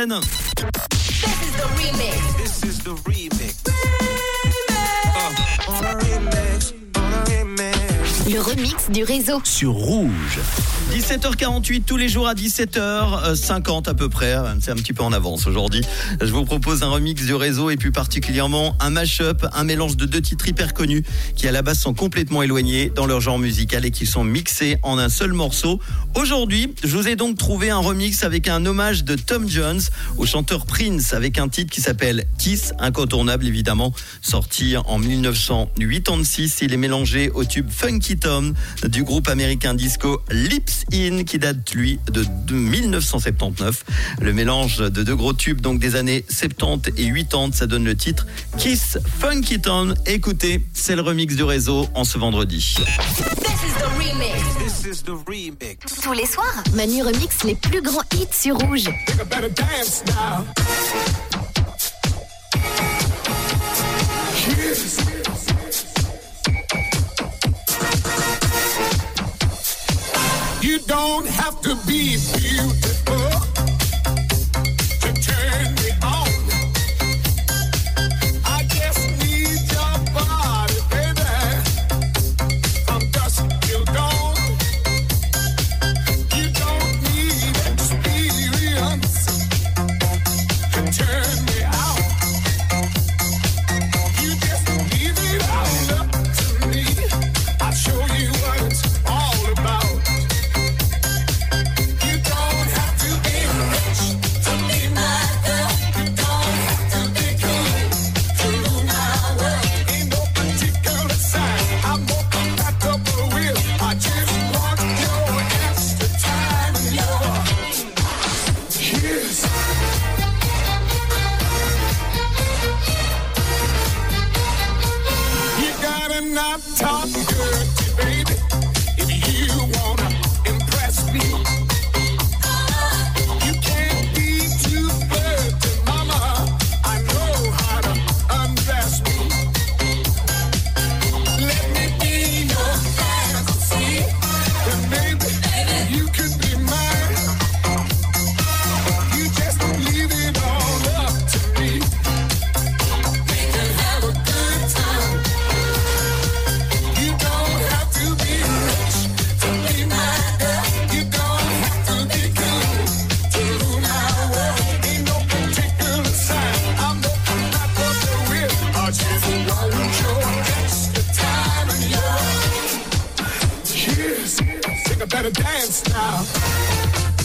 This is the remix. Uh, on a remix, on a remix. Le remix du réseau. sur Rouge. 17h48 tous les jours à 17h50 à peu près, c'est un petit peu en avance aujourd'hui. Je vous propose un remix du réseau et plus particulièrement un mash-up, un mélange de deux titres hyper connus qui à la base sont complètement éloignés dans leur genre musical et qui sont mixés en un seul morceau. Aujourd'hui, je vous ai donc trouvé un remix avec un hommage de Tom Jones au chanteur Prince avec un titre qui s'appelle Kiss, incontournable évidemment, sorti en 1986. Il est mélangé au tube Funky Tom du groupe américain disco Lips In qui date lui de de 1979. Le mélange de deux gros tubes donc des années 70 et 80, ça donne le titre Kiss Funky Tom. Écoutez, c'est le remix du réseau en ce vendredi. This is the remix. Tous les soirs, Manu remix les plus grands hits sur Rouge. To be beautiful not top. gotta dance now.